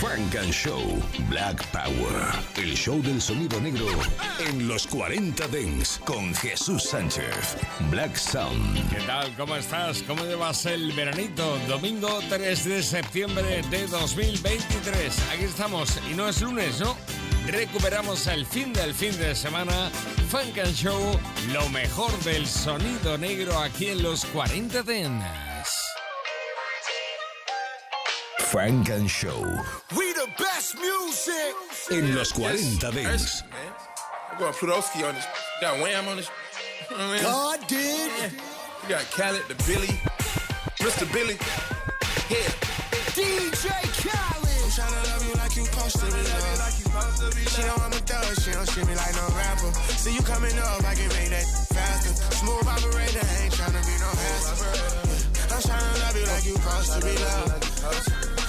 Frank and Show Black Power. El show del sonido negro en los 40 Dens con Jesús Sánchez. Black Sound. ¿Qué tal? ¿Cómo estás? ¿Cómo llevas el veranito? Domingo 3 de septiembre de 2023. Aquí estamos y no es lunes, ¿no? Recuperamos el fin del fin de semana. Funk and Show, lo mejor del sonido negro aquí en los 40 Dens. Funk and Show We the best music. en los 40 Dance. man. I'm going Plutowski on this. Got Wham on this. You know I mean? God did. You got Khaled, the Billy, Mr. Billy. Yeah. DJ Khaled. I'm Khaled. tryna love you like you supposed to be loved. She know I'm a thug, she don't treat me like no rapper. See you coming up, I can make that faster. Smooth operator, ain't tryna be no hassle. I'm tryna love you like you supposed to be loved.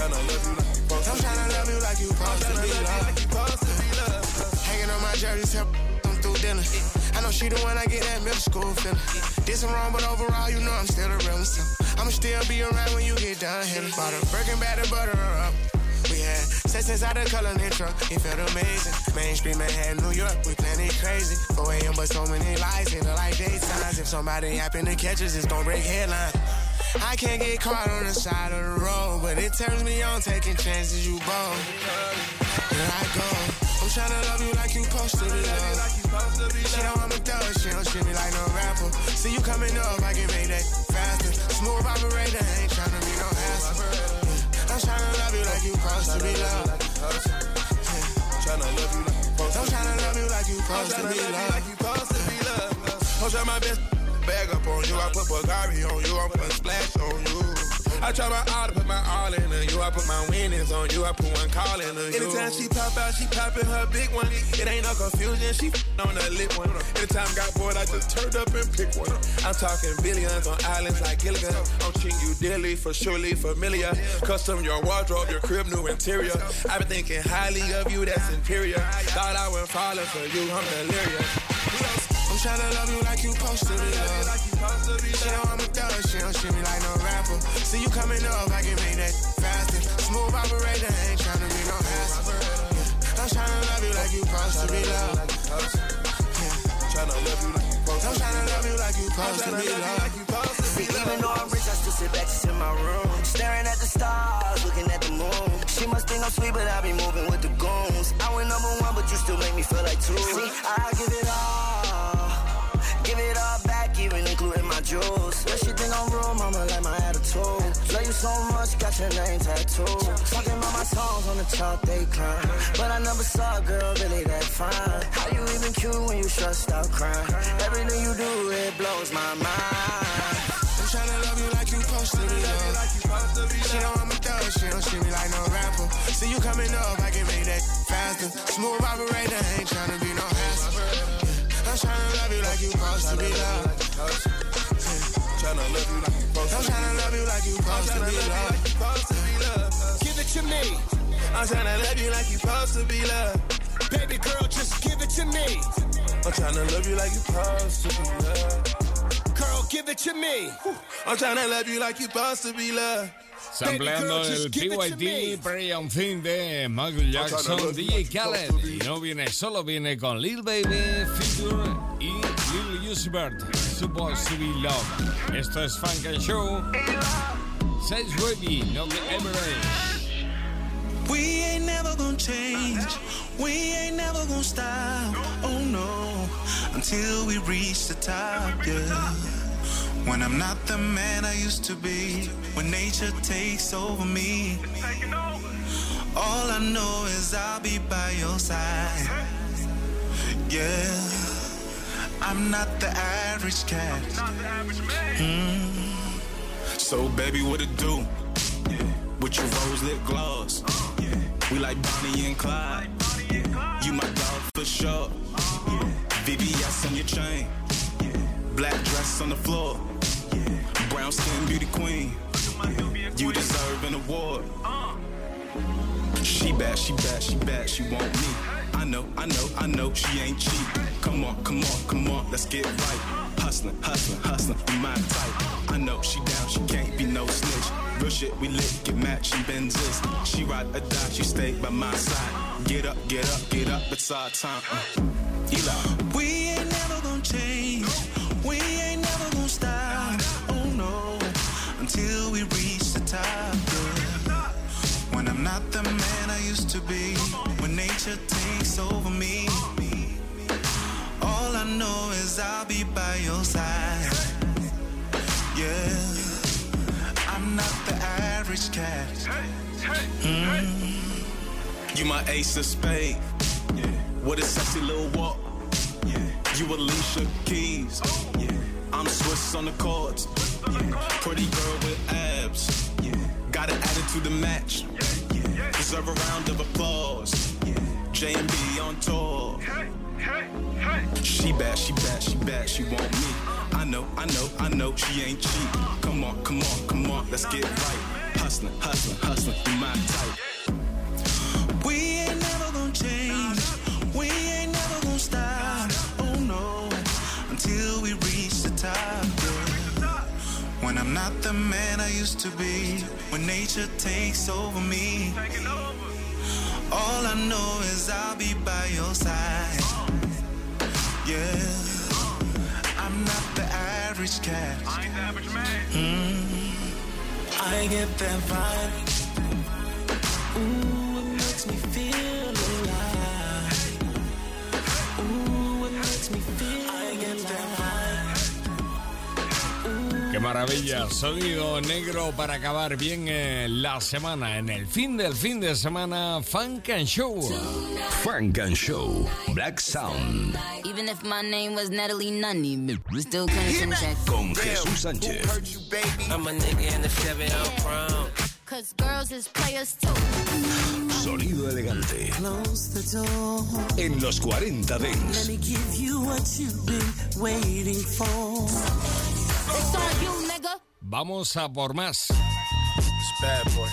Tryna love you like you supposed I'm tryna love you like you supposed to be loved. Hanging on my jersey, help them through dinner. I know she the one I get that middle school feeling. Did some wrong, but overall, you know I'm still a real one. I'ma still be around when you get done here. Bought a Birkin bag to butter her up. We had sex inside the color truck. It felt amazing. Main Street, Manhattan, New York. We playing it crazy. 4 a.m. but so many lights. It look like daytimes. If somebody happen to catch us, it's gonna break headlines. I can't get caught on the side of the road, but it turns me on taking chances. You bold. Here I go. I'm tryna love you like you supposed to be loved. She know I'm a thug, she don't treat me like no rapper. See you coming up, I can make that faster. Smooth operator, ain't tryna be no hassle. I'm tryna love you like you supposed to be loved. Love you like you supposed I'm to. tryna love you like you supposed to love you like you supposed to be loved. I'm trying my best. Bag up on you, I put Bulgari on you, I'm putting splash on you. I try my all to put my all into you. I put my winnings on you. I put one call into you. Anytime she pop out, she popping her big one. It ain't no confusion. She on the lit one. Anytime got bored, I just turned up and picked one. I'm talking billions on islands like Gilligan. I'm treating you dearly, for surely familiar. Custom your wardrobe, your crib, new interior. I've been thinking highly of you, that's inferior. Thought I was falling for you, I'm delirious. Tryna love you like you supposed to be loved. She know I'm a thug, she don't treat me like no rapper. See you coming up, I can make that faster. Smooth operator, ain't tryna be no hassle. I'm tryna love you like you supposed to be loved. Tryna love you like you supposed I'm to. tryna love you like you supposed to be love loved. Be Even though I'm rich, I still sit back just in my room. Staring at the stars, looking at the moon. She must think I'm sweet, but I be moving with the goons. I went number one, but you still make me feel like two. See, I give it all. Give it all back, even including my jewels. Yeah, she think I'm real, mama, like my attitude. Love you so much, got your name tattooed. Talking about my songs on the chart, they climb. But I never saw a girl really that fine. How you even cute when you stressed out crying? Everything you do, it blows my mind. I'm tryna love you like you supposed to be loved. She know I'm a thug, she don't treat me like no rapper. See you coming up, I can make that faster. Smooth operator, ain't tryna be no hassle. I'm tryna love you like you supposed to be loved. Tryna love you like you supposed I'm to. tryna love you like you supposed to Tryna be love you like you supposed to be loved. Give it to me. I'm tryna love you like you supposed to be loved. Baby girl, just give it to me. I'm tryna love you like you supposed to be loved. Girl, give it to me. I'm tryna love you like you supposed to be loved. Sampleando girl, el just give it to me. Pray on Thing de Michael Jackson, DJ Khaled. Y no viene solo, viene con Lil Baby, Future y Lil Uzi Vert. Supposed to be love. Esto es Funk and Show. Says Baby, no the average. We ain't never gonna change. We ain't never gonna stop. Oh no, until we reach the top, yeah. When I'm not the man I used to be, when nature takes over me, all I know is I'll be by your side. Yeah, I'm not the average cat. Mm. So, baby, what it do? With your rose lip gloss. We like Bonnie and Clyde. You my dog for sure. VVS on your chain. Black dress on the floor. Yeah. Brown skin beauty queen. You deserve an award. She bad, she bad, she bad, she want me. I know, I know, I know she ain't cheap. Come on, come on, come on, let's get right. Hustling, hustling, hustling, be my type. I know she down, she can't be no snitch. Real shit, we lit, get matching Benzes. She ride or die, she stay by my side. Get up, get up, get up, it's our time. Uh, Eli. We We ain't never gonna stop. Oh no, until we reach the top. Yeah. When I'm not the man I used to be, when nature takes over me, all I know is I'll be by your side. Yeah, I'm not the average cat. Hmm. You my ace of spade. Yeah. What a sexy little walk. You Alicia Keys. Yeah. I'm Swiss on the. Yeah. Pretty girl with abs. Yeah. Got an attitude to match. Deserve a round of applause. Yeah. J and B on tour. She bad, she bad, she bad, she want me. I know, I know, I know she ain't cheap. Come on, come on, come on, let's get right. Hustling, hustling, hustling, be my type. Not the man I used to be, when nature takes over me, all I know is I'll be by your side. Yeah, I'm not the average cat. I ain't the average man. Mm-hmm. I get that vibe. Qué maravilla, sonido negro para acabar bien eh, la semana. En el fin del fin de semana, Funk and Show. Funk and Show. Black Sound. Even if my name was Natalie Nunny, we still. Con Jesús Sánchez. I'm a nigga in the Chevy on prom. Cause girls is players too. Sonido elegante. Close the door. En los 40 Let Dents. Me give you what you've been waiting for. It's on you, nigga. Vamos a por más. It's bad boy.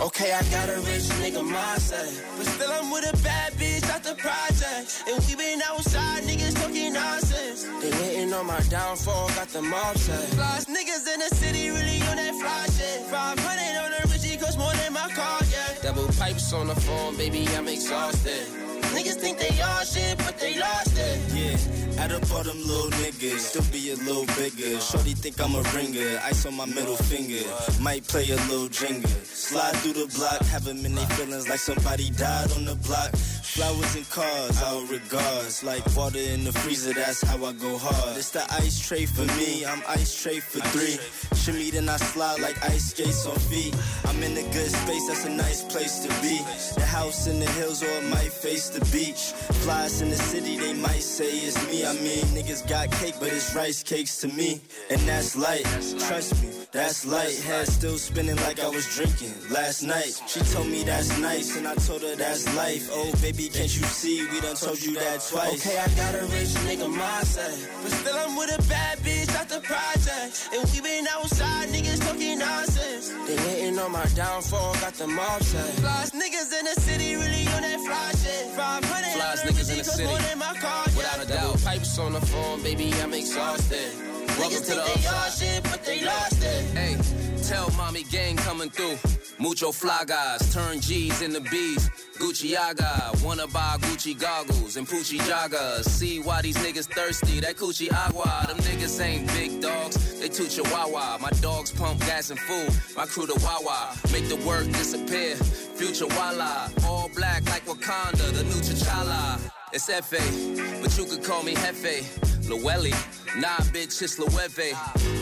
Okay, I got a rich nigga mindset. But still, I'm with a bad bitch out the project. And we been outside, niggas talking nonsense. They hating on my downfall, got them upset. Flies niggas in the city, really on that fly shit. 500 on the Richie, cost more than my car, yeah. Double pipes on the phone, baby, I'm exhausted. Niggas think they all shit, but they lost it. Yeah, up all them little niggas, still be a little bigger. Shorty think I'm a ringer, ice on my middle finger. Might play a little jingle. Slide through the block, have them in feelings like somebody died on the block. Flowers and cars, all regards. Like water in the freezer, that's how I go hard. It's the ice tray for me, I'm ice tray for three. Shimmy then I slide like ice skates on feet. I'm in a good space, that's a nice place to be. The house in the hills or it might face the beach. Flies in the city, they might say it's me. I mean, niggas got cake, but it's rice cakes to me. And that's light, trust me, that's light. Head still spinning like I was drinking last night. She told me that's nice, and I told her that's life. Oh, baby, can't you see? We done told you that twice. Okay, I got a rich nigga mindset. But still, I'm with a bad bitch out the project. And we been outside, niggas talking nonsense. They hating on my downfall, got them upset. Flies niggas in the city, really on that fly shit. 500 Flies niggas in the Richie, cost city. more than my car, Without yeah. a doubt. Pipes on the phone, baby, I'm exhausted. Welcome to the they all shit, but they lost it. Hey, tell mommy gang coming through. Mucho fly guys, turn G's into B's. Gucci Aga, wanna buy Gucci goggles and Poochie joggers. See why these niggas thirsty, that Coochie Agua. Them niggas ain't big dogs, they too chihuahua. My dogs pump gas and food, my crew the Wawa. Make the work disappear, future Walla. All black like Wakanda, the new T'Challa. It's F.A., but you could call me Hefe. Luelli, nah bitch, it's Lueve.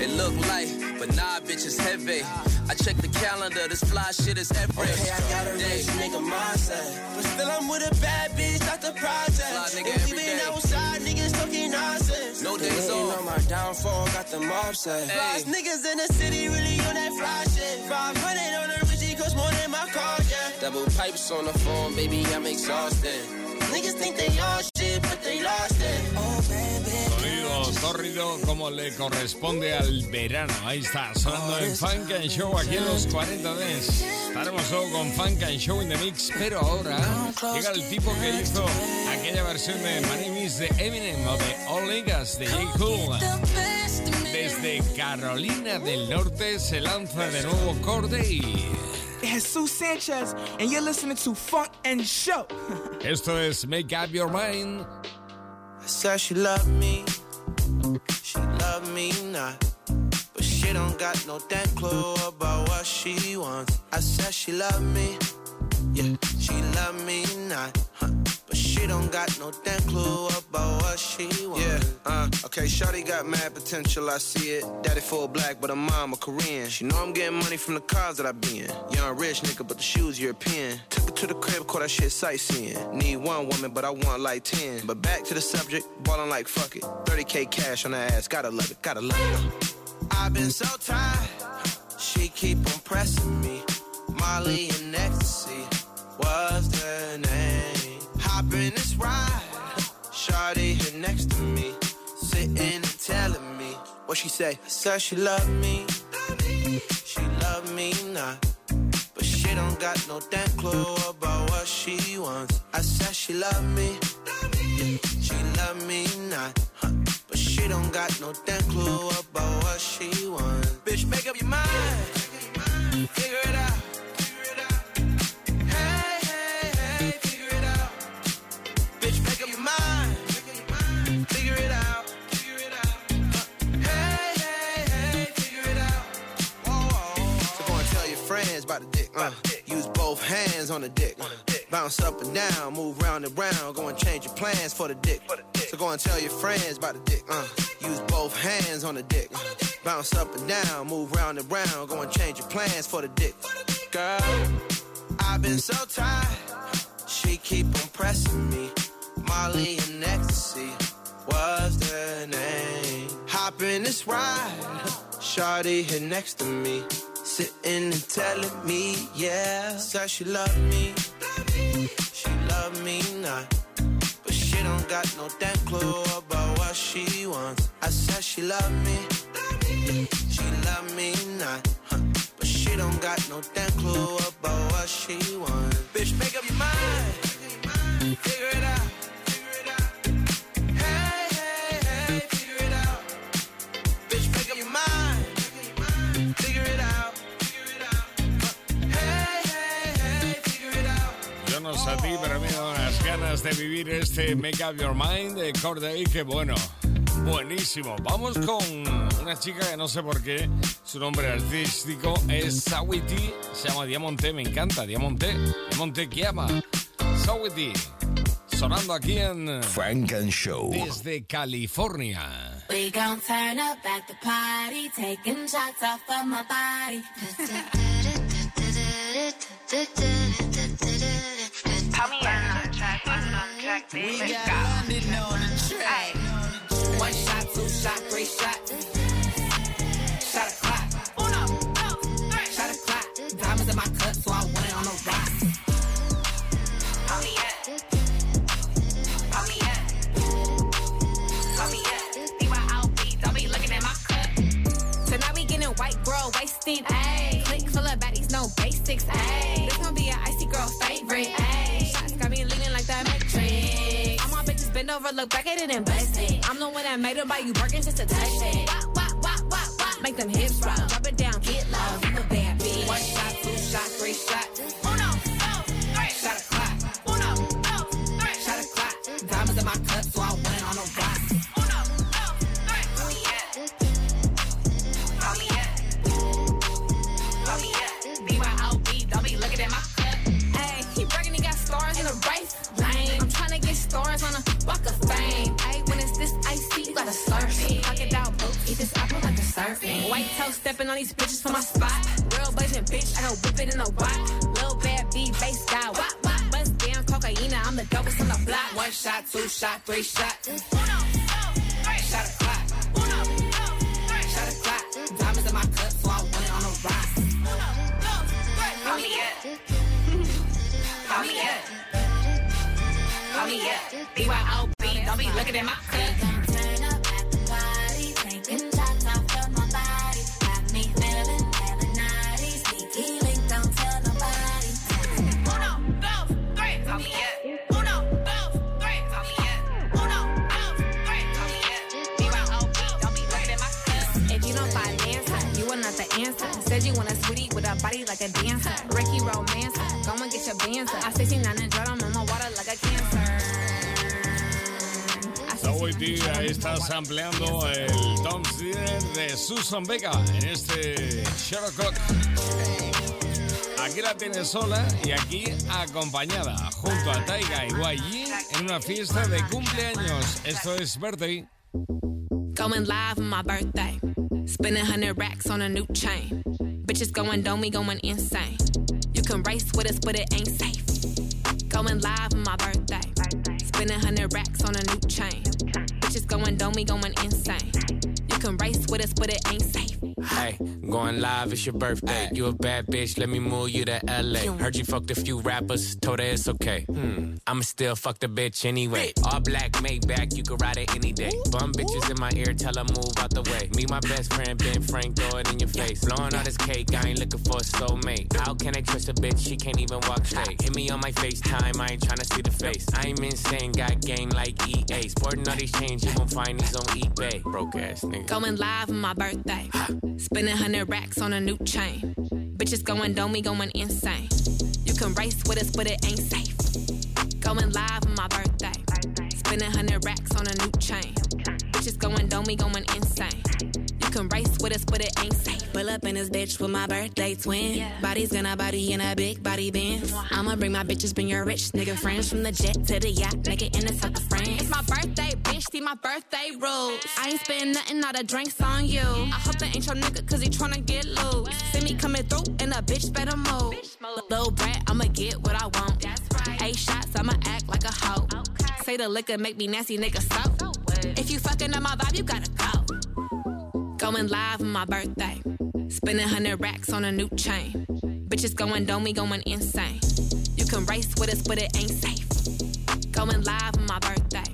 It look light, but nah bitch, it's heavy. I check the calendar, this fly shit is every Okay, I got a rich nigga mindset. But still, I'm with a bad bitch out the project. Fly nigga and we been day. outside, niggas talking nonsense. No days off. on my downfall, got them upset. Hey. Flies niggas in the city, really on that fly shit. 500 on the Richie, cost more than my car, yeah. Double pipes on the phone, baby, I'm exhausted. Niggas think they all corrido como le corresponde al verano. Ahí está, sonando en Funk and Show aquí en los 40 Dents. Estaremos solo con Funk and Show in the Mix, pero ahora llega el tipo que hizo aquella versión de My de Eminem o de All Niggas de J. Cool. Desde Carolina del Norte se lanza de nuevo Corday. Jesús Sanchez, and you're listening to Funk and Show. Esto es Make Up Your Mind. I said she love me, she love me not. But she don't got no damn clue about what she wants. I said she love me, yeah, she love me not. Huh. She don't got no damn clue about what she wants. Yeah, uh, okay, Shorty got mad potential, I see it. Daddy full black, but her mom a Korean. She know I'm getting money from the cars that I be in. Young rich nigga, but the shoes European. Took her to the crib, caught that shit sightseeing. Need one woman, but I want like 10. But back to the subject, ballin' like fuck it. 30k cash on her ass, gotta love it, gotta love it. I've been so tired, she keep on pressing me. Molly and ecstasy was the name hop in this ride. Shawty here next to me, sitting and telling me what she say. I said she love me, she love me not. But she don't got no damn clue about what she wants. I said she love me, she love me not. But she don't got no damn clue about what she wants. Bitch, make up your mind, figure it out. Uh, use both hands on the dick. Bounce up and down, move round and round. Go and change your plans for the dick. So go and tell your friends about the dick. Uh, use both hands on the dick. Bounce up and down, move round and round. Go and change your plans for the dick. Girl, I've been so tired. She keep on pressing me. Molly and ecstasy was the name. Hop in this ride. Shawty here next to me Sitting and telling me, yeah. Said she love me, she love me not. But she don't got no damn clue about what she wants. I said she love me, she love me not. Huh. But she don't got no damn clue about what she wants. Bitch, make up your mind, figure it out. A ti, pero mira, unas ganas de vivir este Make Up Your Mind de Corday, que bueno, buenísimo. Vamos con una chica que no sé por qué, su nombre artístico es Sawiti, se llama Diamante, me encanta, Diamante, Diamante llama Sawiti, sonando aquí en Frank and Show desde California. We gon' turn up at the party, taking shots off of my body. The track, baby. We got London on the track. One shot, two shot, three shot. Shot a clock. Uno, two, three. Shot a clock. Diamonds in my cup, so I went on a rock. Call me up. Call me up. Call me up. BYOB, don't be looking at my cup. So now we getting white girl wasted. Ayy. Click full of baddies, no basics. Ayy. This gon' be an icy girl favorite. Ayy bend over, look back at it and bless it. I'm the one that made it by you working just to touch it. Wop, wop, wop, wop, wop. Make them hips rock, drop it down, get White toe stepping on these bitches for my spot. Real blazing bitch, I go whip it in the wop. Little bad beat, bass guy, wop, wop. Bust down, cocaine, I'm the dopest on the block. One shot, two shot, three shot. Uno, oh, two, oh, three. Shot a clock. Uno, oh, two, three. Shot a clock. Diamonds in my cup, so I went on a rock. Uno, two, three. Call me up. Call me up. Call me up. BYOB, don't be looking at my cup. A dancer. Ricky romance, go and get your bands. I 69 and drum, I'm on my water like a cancer. Ahí estás ampliando el Tom Steeder de Susan Vega en este Sherlock. Aquí la tienes sola y aquí acompañada junto a Taiga y YG en una fiesta de cumpleaños. Esto es Birthday. Going live on my birthday. Spending 100 racks on a new chain. Bitches going dome, we going insane. You can race with us, but it ain't safe. Going live on my birthday. Spending 100 racks on a new chain. Bitches going dome, we going insane. You can race with us, but it ain't safe. Hey, going live, it's your birthday. You a bad bitch, let me move you to LA. Heard you fucked a few rappers, told her it's okay. Hmm, I'ma still fuck the bitch anyway. All black, made Maybach, you can ride it any day. Bum bitches in my ear, tell her move out the way. Me, my best friend, Ben Frank, throw it in your face. Blowing all this cake, I ain't looking for a soulmate. How can I trust a bitch? She can't even walk straight. Hit me on my FaceTime, I ain't trying to see the face. I'm insane, got game like EA. Sporting all these chains, you gon' find these on eBay. Broke ass nigga. Going live on my birthday. Spending 100 racks on a new chain. Bitches going dome, we going insane. You can race with us, but it ain't safe. Going live on my birthday. Spending 100 racks on a new chain. Bitches going dome, we going insane. Can race with us, but it ain't safe. Pull up in this bitch with my birthday twin. Body's gonna body in a big body band. I'ma bring my bitches, bring your rich nigga friends from the jet to the yacht, make it in the south of France. It's my birthday, bitch, see my birthday rules. I ain't spend nothing, all the drinks on you. I hope that ain't your nigga, cause he tryna get loose. See me coming through, and a bitch better move. Little brat, I'ma get what I want. Eight shots, I'ma act like a hoe. Say the liquor make me nasty, nigga, so. If you fucking up my vibe, you gotta go. Going live on my birthday. Spending 100 racks on a new chain. Bitches going dome, we going insane. You can race with us, but it ain't safe. Going live on my birthday.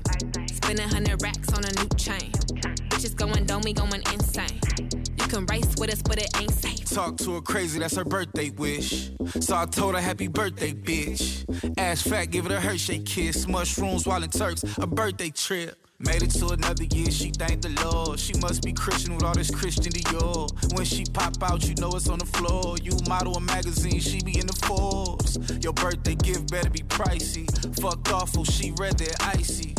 Spending 100 racks on a new chain. Bitches going dome, we going insane. You can race with us, but it ain't safe. Talk to her crazy, that's her birthday wish. So I told her happy birthday, bitch. Ass fat, give it a Hershey kiss. Mushrooms while in Turks, a birthday trip. Made it to another year, she thanked the Lord. She must be Christian with all this Christian Dior. When she pop out, you know it's on the floor. You model a magazine, she be in the Forbes. Your birthday gift better be pricey. Fuck awful, oh, she read that icy.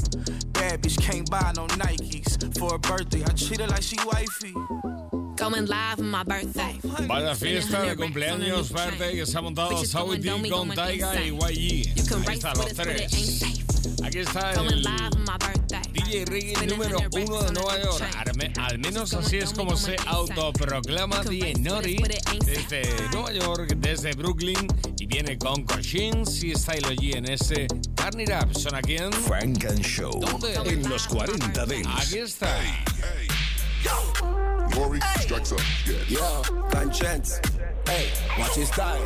Bad bitch can't buy no Nikes. For her birthday, I treat her like she wifey. Going live on my birthday. Vaya fiesta de cumpleaños birthday que se ha montado Saweetie con Tyga y YG. Ahí están los tres. Aquí está el DJ Reggae número uno de Nueva York. Arme- al menos así es como se autoproclama DJ Nori desde Nueva York, desde Brooklyn y viene con Cochins y Style G en ese Turn It Up. ¿Son aquí en Frank and Show en los 40 Dents. Aquí está. Glory strikes up. Yeah. Yo, conscience. Hey, watch his style.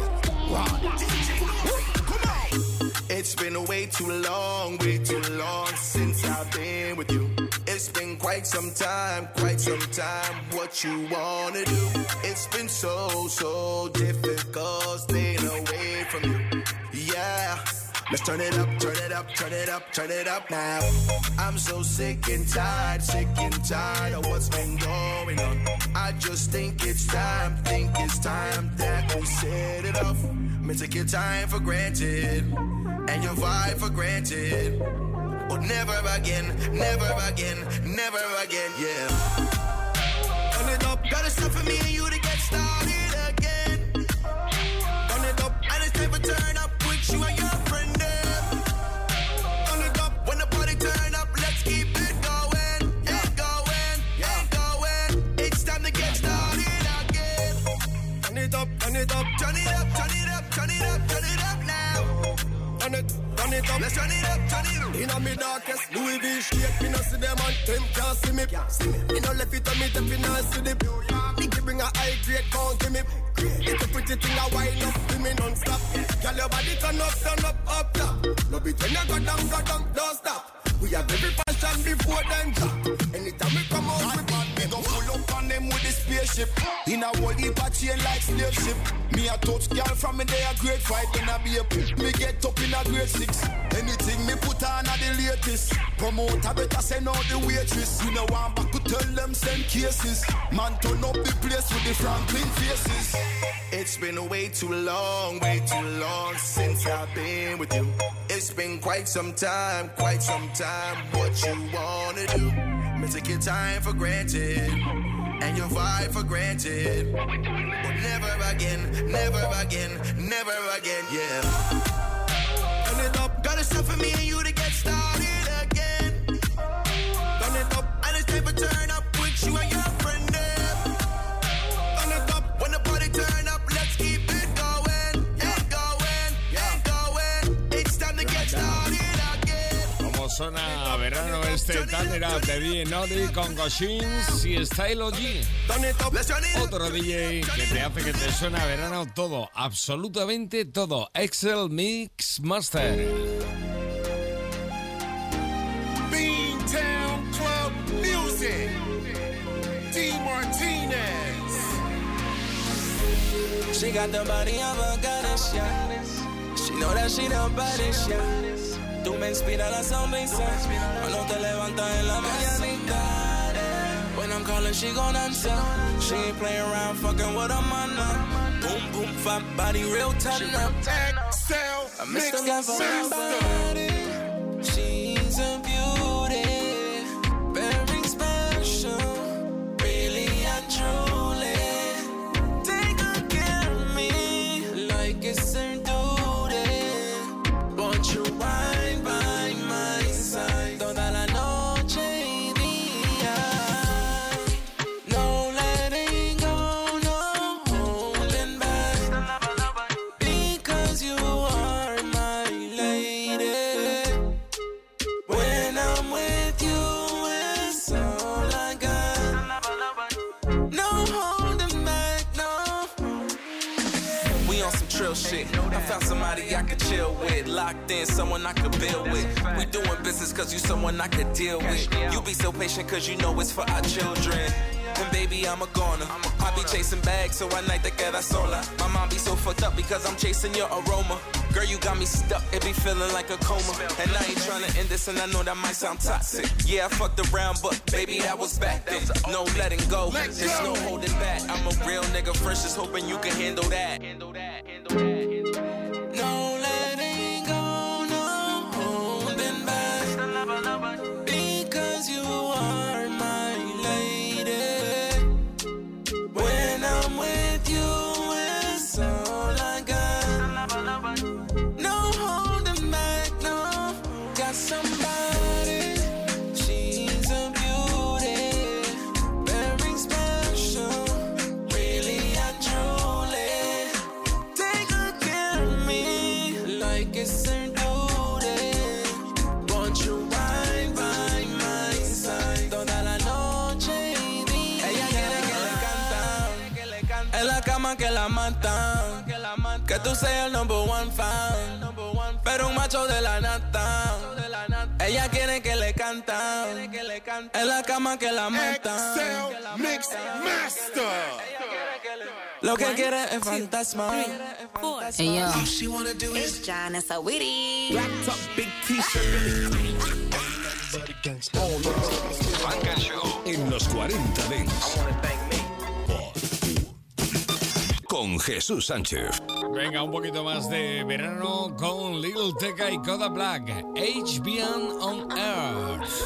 It's been way too long, way too long since I've been with you. It's been quite some time, quite some time. What you wanna do? It's been so, so difficult staying away from you. Yeah. Let's turn it up, turn it up, turn it up, turn it up now. I'm so sick and tired, sick and tired of what's been going on. I just think it's time, think it's time that we set it off. Me take your time for granted and your vibe for granted. But never again, never again, never again, yeah. Turn it up, gotta stop for me and you to get started it, up, let's turn it up, turn it up. In me darkest Louis V shape, me no see them and them can't see me. See me. Me no left it on me, them me not see the. Nigga bring a high grade count to me. It's a pretty thing, I wind up to me non-stop. Girl, your body turn up, turn up, up top. No be ten, go down, go down, don't stop. We have every fashion before them drop. Anytime we come out with bad Me go pull up on them with the spaceship. In a whole heap of chain like slave ship. Me a touch girl from me day a grade five, then I be a poop. Me get up in a grade six. Anything me put on a the latest. Promoter better send out the waitress. You know I'm back to tell them send cases. Man turn up the place with the Franklin faces. It's been way too long, way too long since I've been with you. It's been quite some time, quite some time. What you wanna do? Me take your time for granted and your vibe for granted. But never again, never again, never again, yeah. Again. Como suena a verano este Up de DJ Nori con Goshins y Style up. Otro DJ que te hace que te suene a verano todo, absolutamente todo. Excel Mix Master. Beantown Club Music. D. Martinez. She got the body of a goddess, yeah. She know that she the baddest, yeah. Tú me inspiras la sonrisa cuando te levantas en la mañanita. When I'm calling, she gon' answer. She ain't playing around, fucking with a man. Boom, boom, fat body, real top now. Excel I miss the somebody. She's a beauty, Someone I could build with. We doing business cause you someone I could deal with. You be so patient cause you know it's for our children. And baby, I'm a goner. I be chasing bags, so I night te queda sola. My mom be so fucked up because I'm chasing your aroma. Girl, you got me stuck, it be feeling like a coma. And I ain't trying to end this, and I know that might sound toxic. Yeah, I fucked around, but baby, that was back then. No letting go, there's no holding back. I'm a real nigga first, just hoping you can handle that. Seas el number one fan. Pero un macho de la nata. Ella quiere que le cantan. En la cama que la matan. Excel Mix Master. Lo que quiere es fantasma. Hey, yo. She wanna do It's John and Saweetie. Black top, big t-shirt. Funk and Show en los 40 Dents. Con Jesús Sánchez. Venga, un poquito más de verano con Little Teca y Kodak Black. HBN on Earth.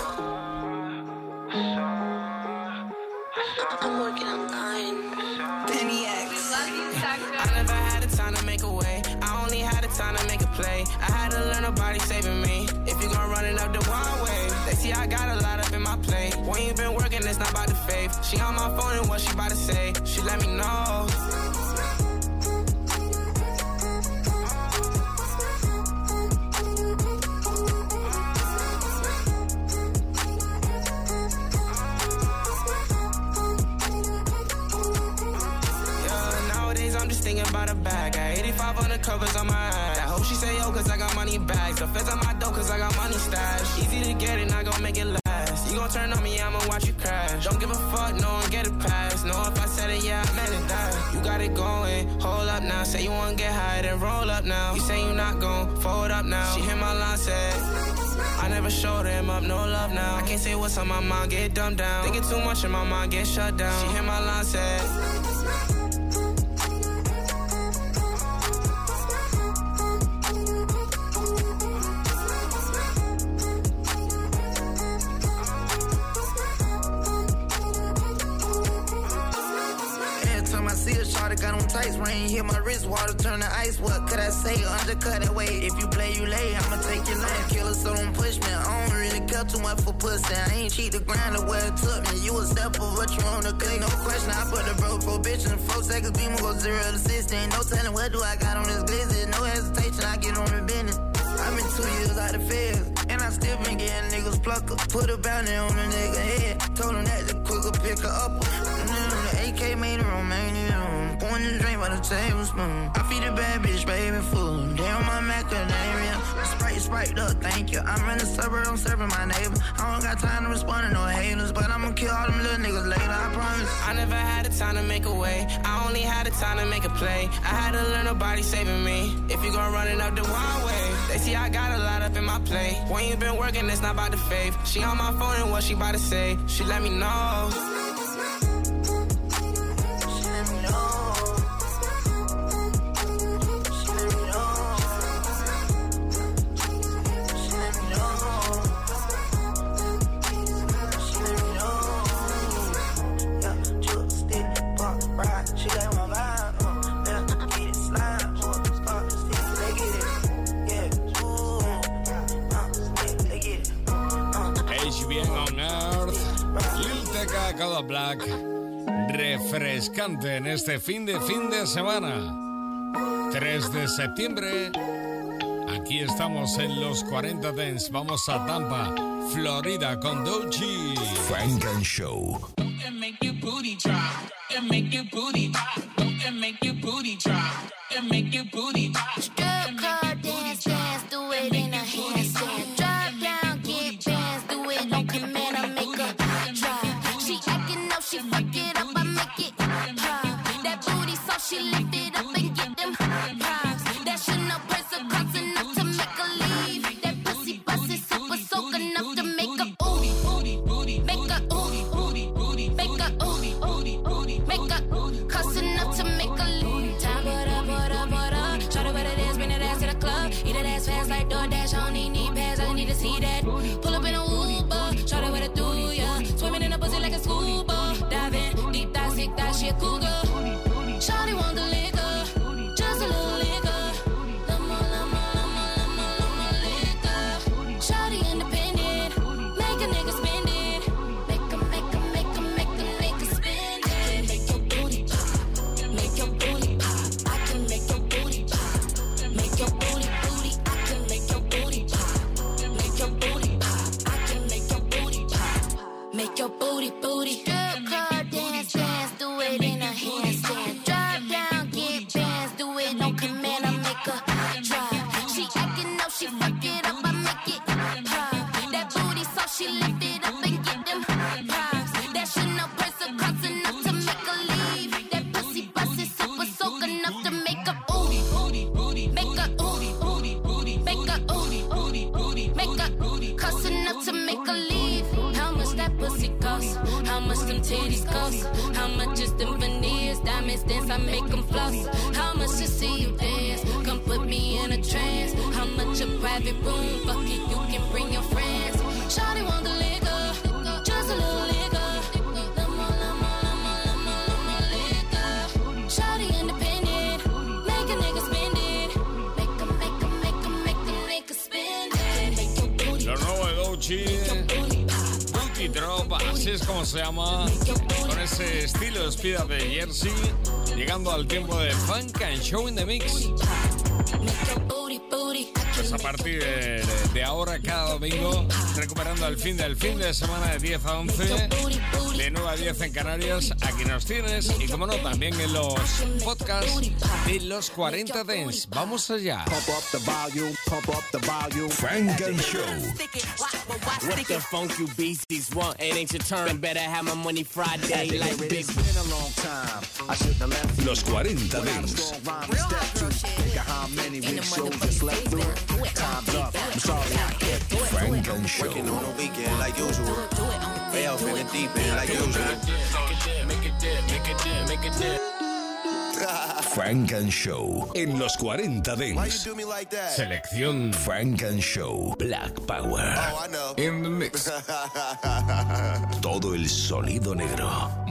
I'm working online. Penny X. I never had the time to make a way. I only had the time to make a play. I had to learn nobody saving me. If you gon' run it up the wrong way, they see I got a lot up in my plate. When you been working, it's not about the faith. She on my phone and what she about to say. She let me know. the covers on my eyes. I hope she say yo, cause I got money bags. The feds on my dough, cause I got money stash. Easy to get it, I gon' make it last. You gon' turn on me, I'ma watch you crash. Don't give a fuck, no one get it past. Know if I said it, yeah, I meant it that. You got it going, hold up now. Say you wanna get high, then roll up now. You say you not gon' fold up now. She hit my line, said. I never showed him up, no love now. I can't say what's on my mind, get dumbed down. Thinking too much in my mind, get shut down. She hit my line, said. Rain, hit my wrist, water turn to ice. What could I say? Undercut it, wait. If you play, you lay. I'ma take your lane. Killer, so don't push me. I don't really care too much for pussy. I ain't cheat the grind of where it took me. You a step of what you wanna click. No question, I put the bro pro bitch in four seconds. Beam go zero to 16. No telling what do I got on this glizzy. No hesitation, I get on the business. I'm in two years out of feds, and I still been getting niggas plucker. Put a bounty on a nigga head. Told him that the quicker pick her up. Mm, the AK made a Romanian. The drink by the tablespoon. I feed a bad bitch, baby food. Damn my macadamia. Sprite, sprite up, thank you. I'm in the suburb, I'm serving my neighbor. I don't got time to respond to no haters, but I'ma kill all them little niggas later, I promise. I never had the time to make a way. I only had the time to make a play. I had to learn nobody saving me. If you gon' run it up the wrong way, they see I got a lot up in my plate. When you been working, it's not about the faith. She on my phone and what she about to say. She let me know. Refrescante en este fin de fin de semana. 3 de septiembre. Aquí estamos en los 40 Dents. Vamos a Tampa, Florida con Dochi. Frank and Show. make your booty drop. make your booty drop. make your booty estilo espida de Jersey, llegando al tiempo de Funk and Show in the Mix. Pues a partir de, de ahora, cada domingo, recuperando el fin del fin de semana de 10 a 11, de 9 a 10 en Canarias, aquí nos tienes. Y como no, también en los podcasts de los 40 Dents. Vamos allá. Frank and Show. What the funk you beasties want? It ain't your turn. Better have my money Friday like big. been a long time. I should have left. Los 40 Dance. how many weeks shows just left through. Time's up. I'm sorry I can't do it. Funk and Show. Working on a weekend like usual. Way off in the deep end like usual. Make it dip, make it dip, make it dip. Frank and Show. En los 40 Why you Dents. do me like that? Selección Frank and Show. Black Power. Oh, I know. In the mix. Todo el sonido negro.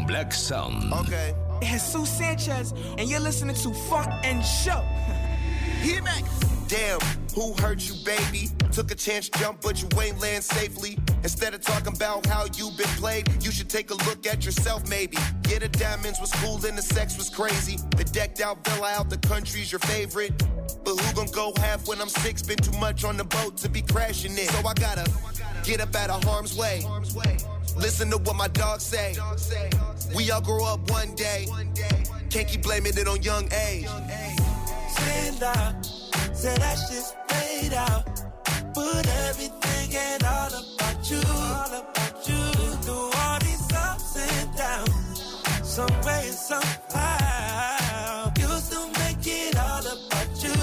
Black Sound. Okay. Jesus Sanchez, and you're listening to Funk and Show. Hit back. Damn, who hurt you, baby? Took a chance, jump, but you ain't land safely. Instead of talking about how you been played, you should take a look at yourself, maybe. Yeah, the diamonds was cool and the sex was crazy. The decked out villa out the country's your favorite. But who gon' go half when I'm six? Been too much on the boat to be crashing it. So I gotta get up out of harm's way. Listen to what my dogs say. We all grow up one day. Can't keep blaming it on young age. Stand out, say that shit's paid out. Put everything and all about you, all about you. Through all these ups and downs, some way, somehow. You still make it all about you,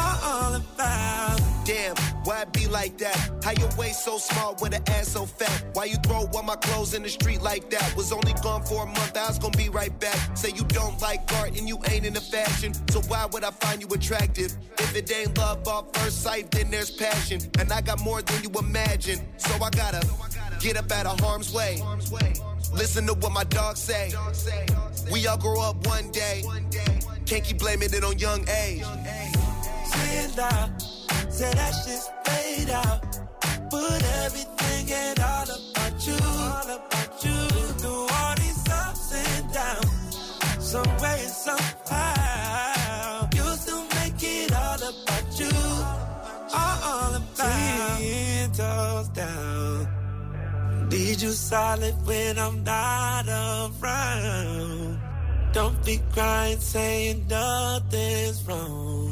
all, all about. Damn, why it be like that? How your waist so small with an ass so fat? Why you throw all my clothes in the street like that? Was only gone for a month, I was gonna be right back. Say you don't like art and you ain't in into fashion, so why would I find you attractive? If it ain't love off first sight, then there's passion. And I got more than you imagine, so I gotta get up out of harm's way. Listen to what my dogs say. We all grow up one day. Can't keep blaming it on young age. Stand out, say that shit's paid out. Put everything and all about you, all about you. Through all these ups and downs, some way, somehow. You still make it all about you, all, all about. Ten toes down. Need you solid when I'm not around. Don't be crying, saying nothing's wrong.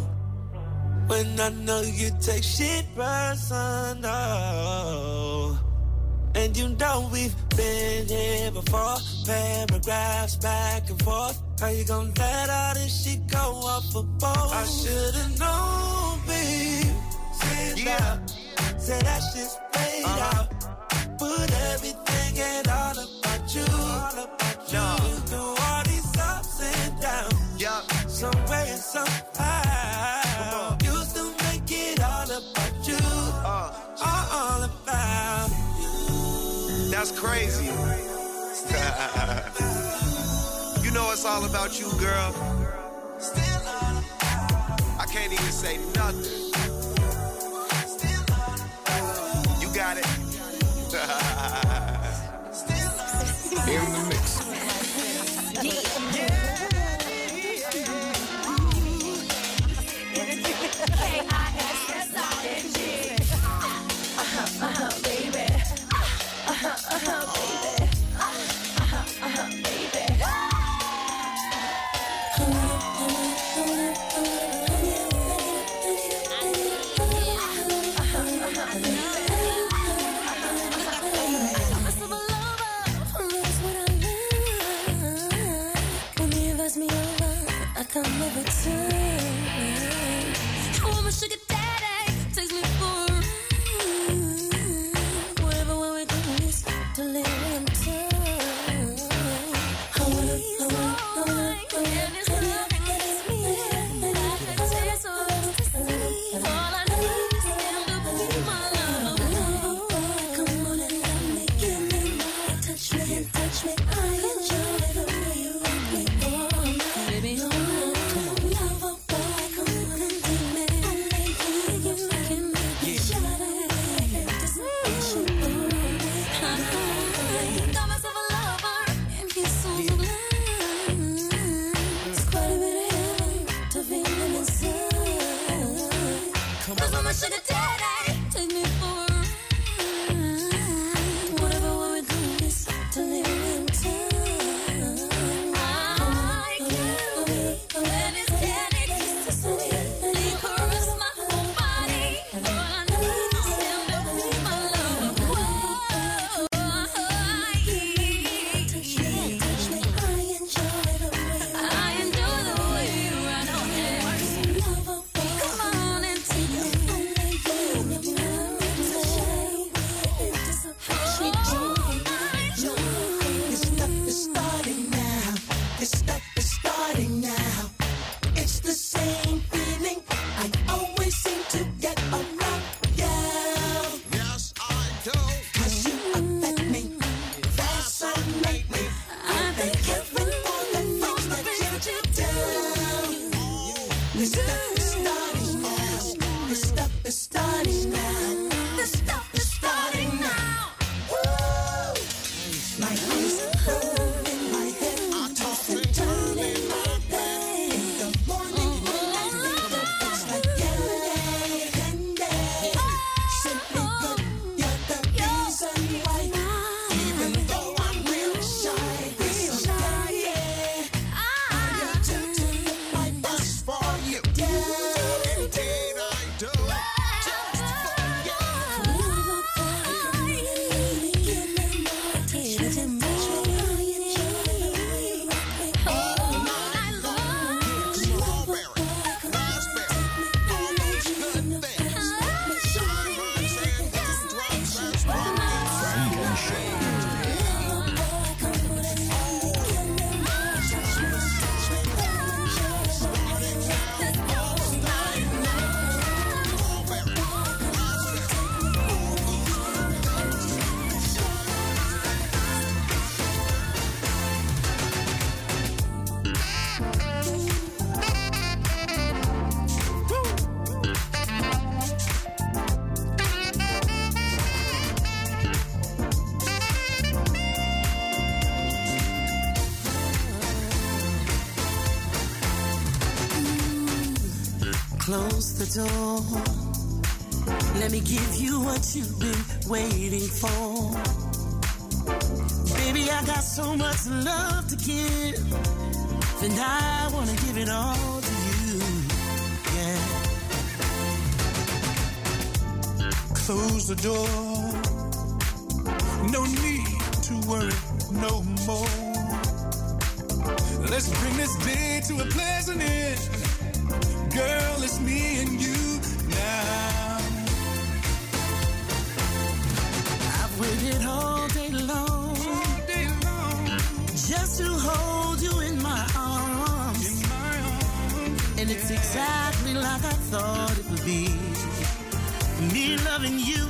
When I know you take shit personal. And you know we've been here before. Paragraphs back and forth. How you gonna let all this shit go off a boat? I should've known, babe. Say that, say that shit's paid uh-huh. out. Put everything and all about you, all about you. Through all these ups and downs, yeah. some way and. That's crazy. you know it's all about you, girl. I can't even say nothing. It's starting now. It's starting now. Close the door. No need to worry no more. Let's bring this day to a pleasant end. Girl, it's me and you now. I've waited all day long, just to hold you in my arms. and it's exactly like I thought it would be. Me loving you,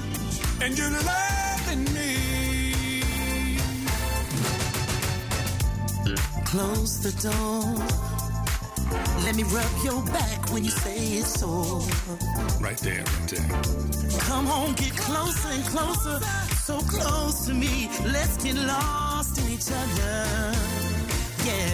and you're loving me. Close the door. Let me rub your back when you say it's sore. Right there, right there. Come on, get closer and closer, so close to me. Let's get lost in each other. Yeah.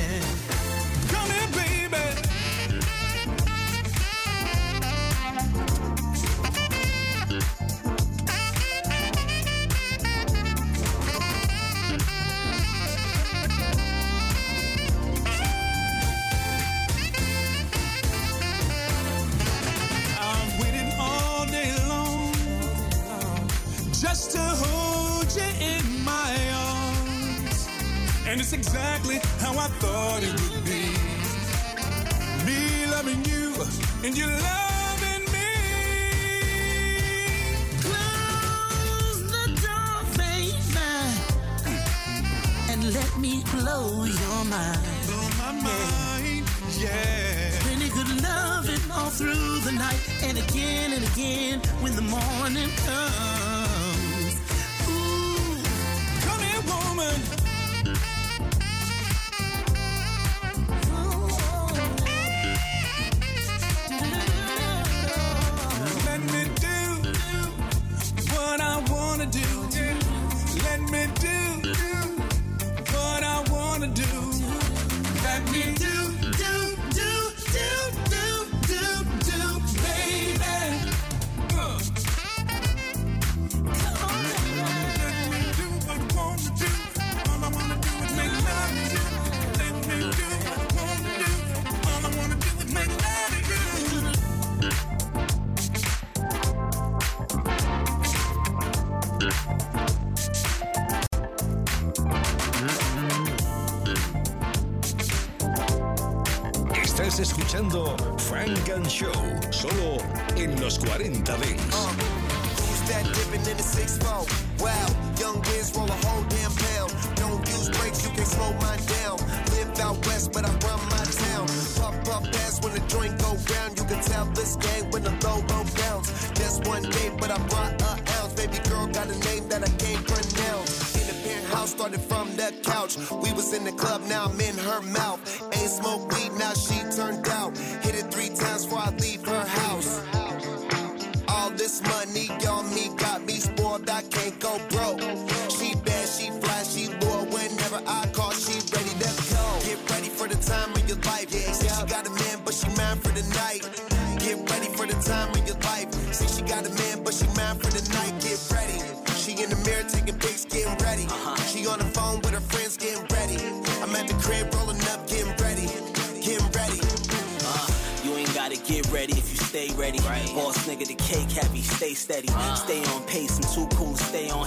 Morning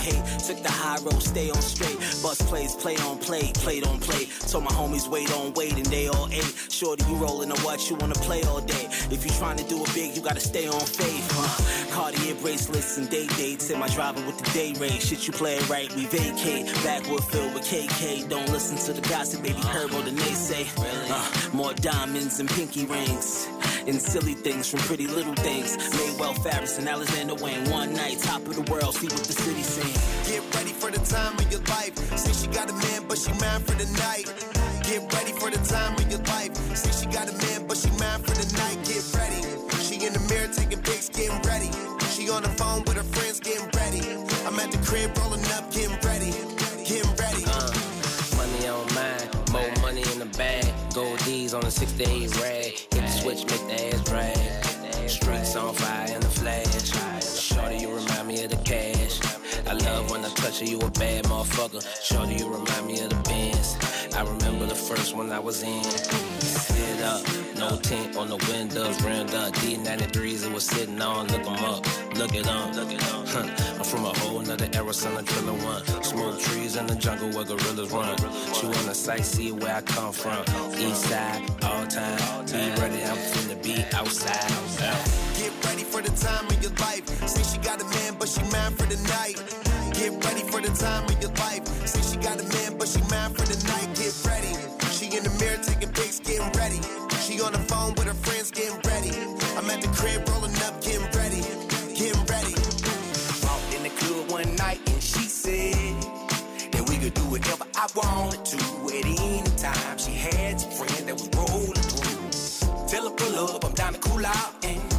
hate. Took the high road, stay on straight. Bus plays, play on play, played on play. Told my homies wait on wait, and they all ate. Shorty, you rolling or what? You wanna play all day? If you trying to do it big, you gotta stay on faith. Uh, Cartier bracelets and day dates. In my driver with the day rate. Shit, you play right, we vacate. Backwood filled with KK. Don't listen to the gossip, baby. Heard what the naysay. Uh, more diamonds and pinky rings. And silly things from pretty little things. Maywell Farris and Alexander Wang. One night, top of the world, see what the city sing. Get ready for the time of your life. Say she got a man, but she mine for the night. Get ready for the time of your life. Say she got a man, but she mine for the night. Get ready. She in the mirror taking pics, getting ready. She on the phone with her friends, getting ready. I'm at the crib rolling up, getting ready. Getting ready. Uh, money on mine, more money in the bag. Gold D's on a 6 to 8 rag. Switch make the ass drag. Streets on fire in the flash. Shorty, you remind me of the cash. I love when I touch you, you a bad motherfucker. Shorty, you remind me of the band. First one I was in. Sit up, no tint on the windows, rimmed up. D93s it was sitting on, look 'em up, look it on, look it on. Huh. I'm from a whole nother era, son of Triller One. Smoke trees in the jungle where gorillas run. She wanna sightsee where I come from. East side, all time. Be ready, I'm finna be outside. Get ready for the time of your life. Say she got a man, but she mine for the night. Get ready for the time of your life. Say she got a man, but she mine for the night. At the crib rolling up, getting ready. Getting ready. Walked in the club one night and she said that we could do whatever I wanted to at any time. She had some friends that was rolling through. Tell her pull up, I'm down to cool out and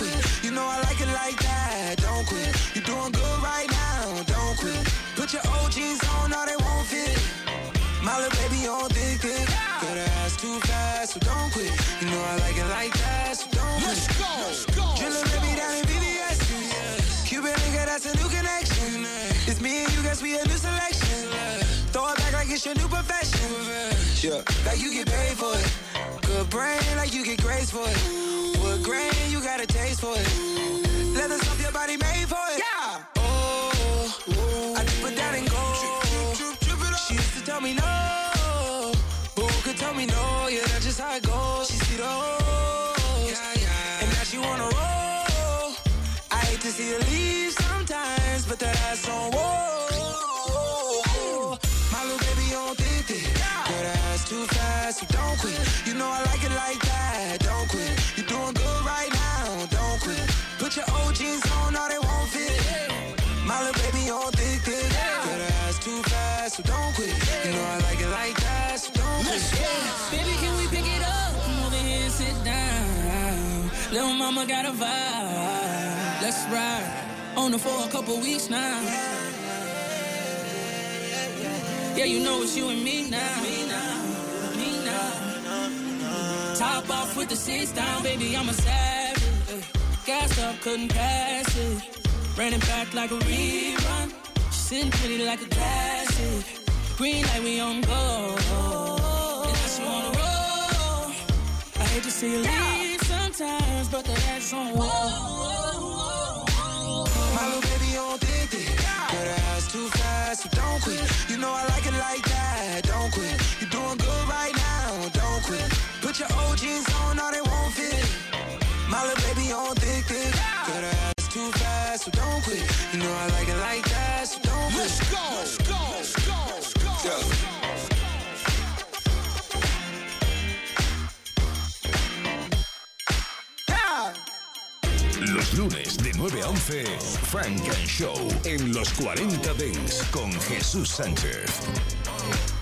quit. You know I like it like that, don't quit. You're doing good right now, don't quit. Put your old jeans on, now they won't fit. My little baby on thick, thick. Girl, that ass too fast, so don't quit. You know I like it like that, so don't quit. Let's go, let's go. Drillin' baby down in VVS. Cuban nigga, that's a new connection. It's me and you, guess we a new selection. Throw it back like it's your new profession. Yeah, like you get paid for it. Good brain, like you get grace for it. Wood grain, you got a taste for it. Leather stuff your body made for it. Yeah. Oh, I dip it down and go. She used to tell me no, who could tell me no? Yeah, that's just how it goes. She see the hoes, and now she wanna roll. I hate to see her leave sometimes, but that ass on whoa. Fast, so don't quit. You know I like it like that, don't quit. You're doing good right now, don't quit. Put your old jeans on, now they won't fit. My little baby on thick, thick. Girl, that ass too fast, so don't quit. You know I like it like that, so don't quit. Baby, can we pick it up? Come over here and sit down. Little mama got a vibe. Let's ride. On the for a couple weeks now. Yeah, you know it's you and. Me now. Top off with the seats down, baby, I'm a savage. Gas up, couldn't pass it. Ran it back like a rerun. She's sitting pretty like a classic. Green light, we on go. And now she wanna roll. I hate to see you leave sometimes, but the ass on whoa. My little baby on thick. Girl, too fast, so don't quit. You know I like it like that, don't quit. You're doing good right now, don't quit. Put your old jeans on, now they won't fit. My little baby on thick, thick. Girl, too fast, so don't quit. You know I like it like that, so don't quit. Let's go, let's go, let's go, let's go. Lunes de 9 a 11, Frank and Show en los 40 Dents con Jesús Sánchez.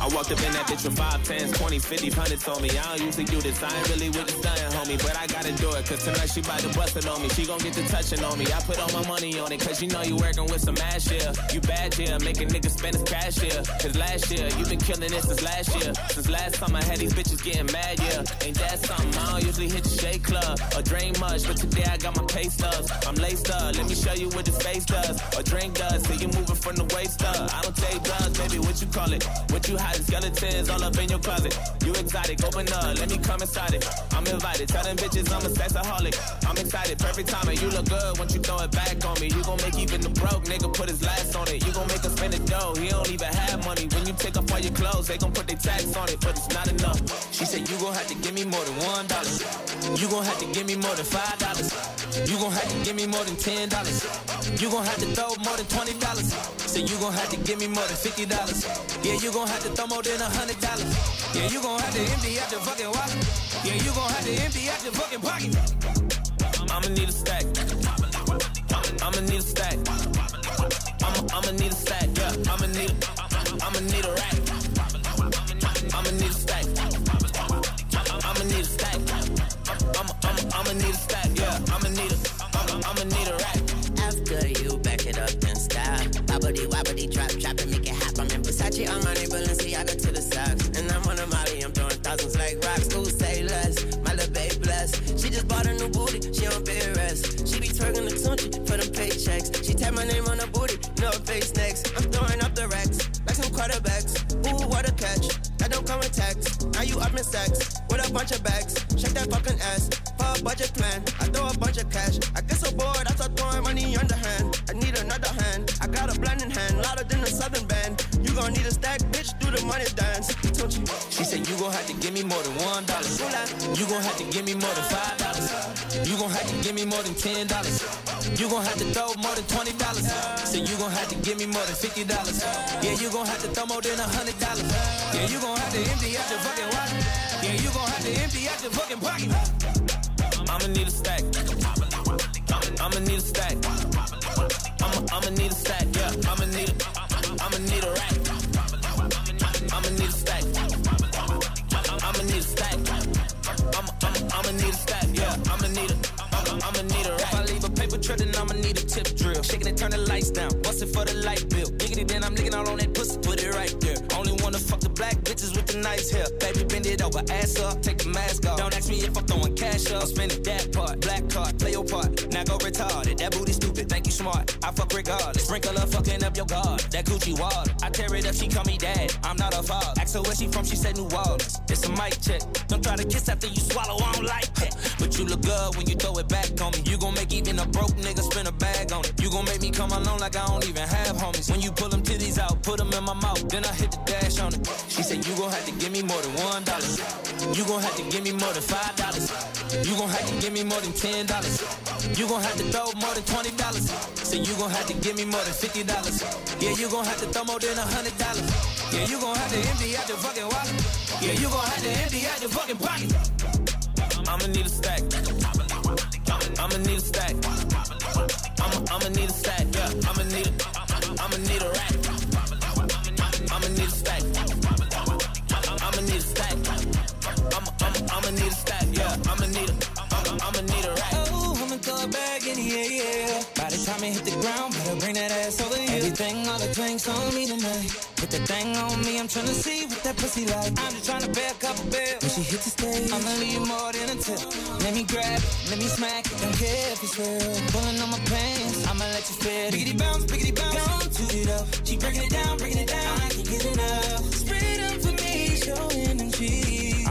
I walked up in that bitch with five tens, 20, 50, hundreds on me. I don't usually do this, I ain't really with the stunning, homie. But I gotta do it, cause tonight she bout to bust it on me. She gon' get the touching on me. I put all my money on it, cause you know you working with some ass here. You bad here, making niggas spend his cash here. Cause last year, you been killing it since last year. Since last time I had these bitches getting mad, yeah. Ain't that something? I don't usually hit the shake club or drink much, but today I got my pay stubs. I'm laced up, let me show you what this face does. Or drink does, so you moving from the waist up. I don't take drugs, baby, what you call it? What you hiding? Skeletons all up in your closet. You exotic, open up, let me come inside it. I'm invited, tell them bitches I'm a sexaholic. I'm excited, perfect timing, you look good once you throw it back on me. You gon' make even the broke nigga put his last on it. You gon' make us spend the dough, he don't even have money. When you take off all your clothes, they gon' put their tax on it, but it's not enough. She said you gon' have to give me more than one dollar. You gon' have to give me more than five dollars. You gon' have to give me more than ten dollars. You gon' have to throw more than twenty dollars. Say you gon' have to give me more than fifty dollars. Yeah, you gon' have to throw more than a hundred dollars. Yeah, you gon' have to empty out your fucking wallet. Yeah, you gon' have to empty out your fucking pocket. I'ma need a stack. I'ma need a stack. I'ma I'ma need a stack. Yeah, I'ma need I'ma need a rack. I'ma need a stack. I'ma need a stack. I'ma I'ma I'ma need a stack. Yeah, I'ma need a I'ma I'ma need a rack. After you back it up and stop. Bobbity wobbity drop, drop and make it hot. I'm in Versace, Armani, Balenciaga to the socks. And I'm on a Molly, I'm throwing thousands like rocks. Who say less? My little babe blessed. She just bought a new booty, she on bed rest. She be twerking the tunchi for them paychecks. She tap my name on her booty, no face next. I'm throwing up the racks, like some quarterbacks. Ooh, what a catch. That don't come with tax. Now you up in sex with a bunch of bags. Shake that fucking ass for a budget plan. I throw a bunch of cash. I get so bored, I start throwing money underhand. I need another hand. I got a blending hand, louder than a southern band. You gon' need a stack, bitch, do the money dance. Don't you? She said you gon' have to give me more than one dollar. You gon' have to give me more than five dollars. You gon' have to give me more than ten dollars. You gon' have to throw more than twenty dollars. So you gon' have to give me more than fifty dollars. Yeah, you gon' have to throw more than a hundred dollars. Yeah, you gon' have to empty out your fucking wallet. To empty out your fucking pocket. I'ma need a stack. I'ma need a stack. I'ma I'ma need a stack. Yeah, I'ma need a I'ma need a rack. I'ma need a stack. I'ma need a stack. I'ma I'ma need a stack. Yeah, I'ma need a I'ma need a rack. If I leave a paper trail, then I'ma need a tip drill. Shaking it, turn the lights down. Bust it for the light bill. Diggity, then I'm licking all on that pussy. Put it right there. Only wanna fuck the black bitches the nice hair. Baby, bend it over, ass up, take the mask off. Don't ask me if I'm throwing cash up. Spending that part, black card, play your part. Now go retarded. That booty stupid, think you smart. I fuck regardless. Sprinkle her fucking up your guard. That Gucci water. I tear it up, she call me dad. I'm not a father. Ask her where she from, she said New Orleans. It's a mic check. Don't try to kiss after you swallow, I don't like that. But you look good when you throw it back on me. You gon' make even a broke nigga spin a bag on it. You gon' make me come alone like I don't even have homies. When you pull them titties out, put them in my mouth, then I hit the dash on it. She said you gon' have to give me more than one dollar. You gon' have to give me more than five dollars. You gon' have to give me more than ten dollars. You gon' have to throw more than twenty dollars. So you gon' have to give me more than fifty dollars. Yeah, you gon' have to throw more than a hundred dollars. Yeah, you gon' have to empty out your fucking wallet. Yeah, you gon' have to empty out your fucking pocket. I'ma need a stack. I'ma need a stack. I'ma I'ma need a stack. Yeah, I'ma need a I'ma need a rack. I'ma need a stack. I'ma I'ma need a stack. Yeah, I'ma need a I'ma I'ma need a rack. Oh, I'ma throw it back in the air, yeah. By the time it hit the ground, better bring that ass over here. Everything, all the drinks on me tonight. Put that thing on me, I'm tryna see what that pussy like. I'm just tryna pay a couple bills. When she hit the stage, I'ma leave more than a tip. Let me grab it, let me smack it, don't care if it's real. Pulling on my pants, I'ma let you feel it. Biggity bounce, biggity bounce, don't toot it up. She breaking it down, breaking it down, I can't get enough. Spread up for me, them cheese.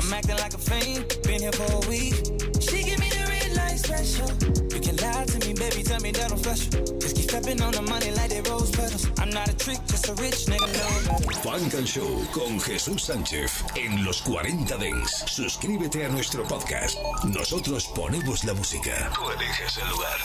I'm acting like a fiend, been here for a week. She give me the red light special. You can lie to me, baby, tell me that I'm special. Just keep stepping on the money like they rose petals. I'm not a trick, just a rich nigga, no. Funk and Show con Jesús Sánchez en los 40 Dents. Suscríbete a nuestro podcast. Nosotros ponemos la música. Tú eliges el lugar.